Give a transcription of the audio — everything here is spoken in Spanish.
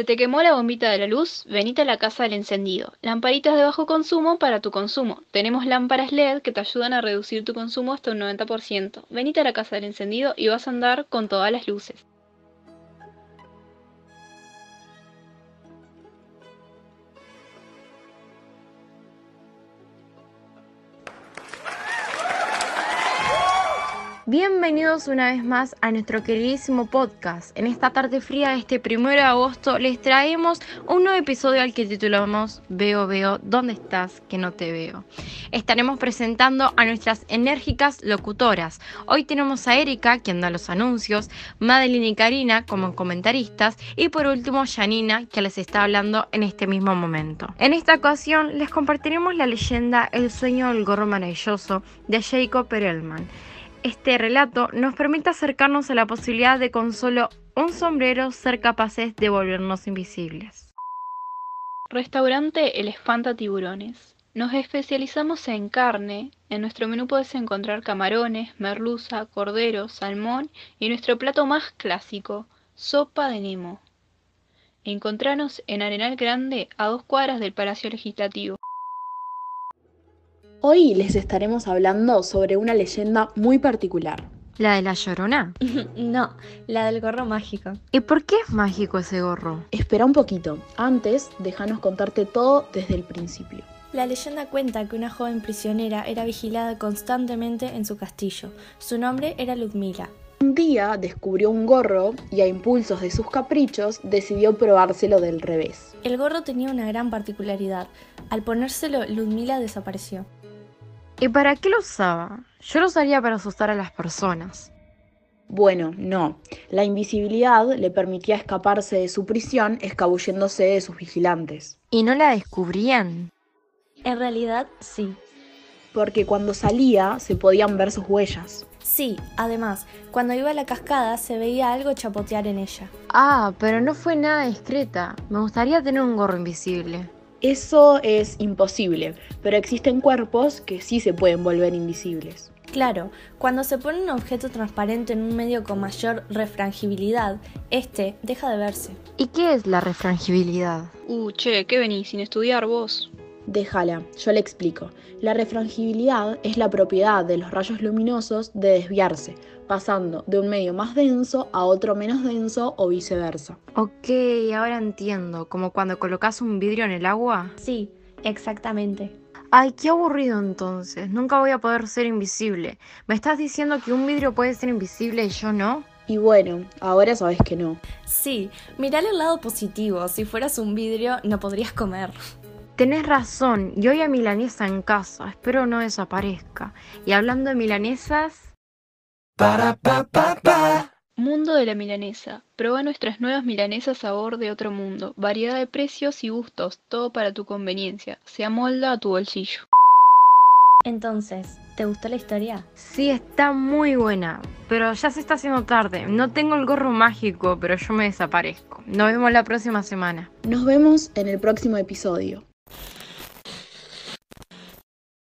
¿Se te quemó la bombita de la luz? Venite a la casa del encendido. Lamparitas de bajo consumo para tu consumo. Tenemos lámparas LED que te ayudan a reducir tu consumo hasta un 90%. Venite a la casa del encendido y vas a andar con todas las luces. Bienvenidos una vez más a nuestro queridísimo podcast. En esta tarde fría de este 1 de agosto les traemos un nuevo episodio al que titulamos Veo, veo, ¿dónde estás? Que no te veo. Estaremos presentando a nuestras enérgicas locutoras. Hoy tenemos a Erika, quien da los anuncios, Madeline y Karina como comentaristas y por último Janina, que les está hablando en este mismo momento. En esta ocasión les compartiremos la leyenda El sueño del gorro maravilloso de Jacob Perelman este relato nos permite acercarnos a la posibilidad de con solo un sombrero ser capaces de volvernos invisibles. Restaurante El Espanta Tiburones. Nos especializamos en carne. En nuestro menú puedes encontrar camarones, merluza, cordero, salmón y nuestro plato más clásico, sopa de Nemo. Encontranos en Arenal Grande a dos cuadras del Palacio Legislativo. Hoy les estaremos hablando sobre una leyenda muy particular. ¿La de la llorona? no, la del gorro mágico. ¿Y por qué es mágico ese gorro? Espera un poquito. Antes, déjanos contarte todo desde el principio. La leyenda cuenta que una joven prisionera era vigilada constantemente en su castillo. Su nombre era Ludmila. Un día descubrió un gorro y a impulsos de sus caprichos decidió probárselo del revés. El gorro tenía una gran particularidad. Al ponérselo, Ludmila desapareció. ¿Y para qué lo usaba? Yo lo usaría para asustar a las personas. Bueno, no. La invisibilidad le permitía escaparse de su prisión escabulléndose de sus vigilantes. ¿Y no la descubrían? En realidad, sí. Porque cuando salía se podían ver sus huellas. Sí, además, cuando iba a la cascada se veía algo chapotear en ella. Ah, pero no fue nada discreta. Me gustaría tener un gorro invisible. Eso es imposible, pero existen cuerpos que sí se pueden volver invisibles. Claro, cuando se pone un objeto transparente en un medio con mayor refrangibilidad, este deja de verse. ¿Y qué es la refrangibilidad? Uh, che, ¿qué venís sin estudiar vos? Déjala, yo le explico. La refrangibilidad es la propiedad de los rayos luminosos de desviarse, pasando de un medio más denso a otro menos denso o viceversa. Ok, ahora entiendo, como cuando colocas un vidrio en el agua. Sí, exactamente. Ay, qué aburrido entonces. Nunca voy a poder ser invisible. ¿Me estás diciendo que un vidrio puede ser invisible y yo no? Y bueno, ahora sabes que no. Sí, mirale el lado positivo. Si fueras un vidrio, no podrías comer. Tenés razón, y hoy a milanesa en casa, espero no desaparezca. Y hablando de milanesas... Para pa, pa, pa. Mundo de la milanesa. Prueba nuestras nuevas milanesas sabor de otro mundo. Variedad de precios y gustos, todo para tu conveniencia. Se amolda a tu bolsillo. Entonces, ¿te gustó la historia? Sí, está muy buena, pero ya se está haciendo tarde. No tengo el gorro mágico, pero yo me desaparezco. Nos vemos la próxima semana. Nos vemos en el próximo episodio.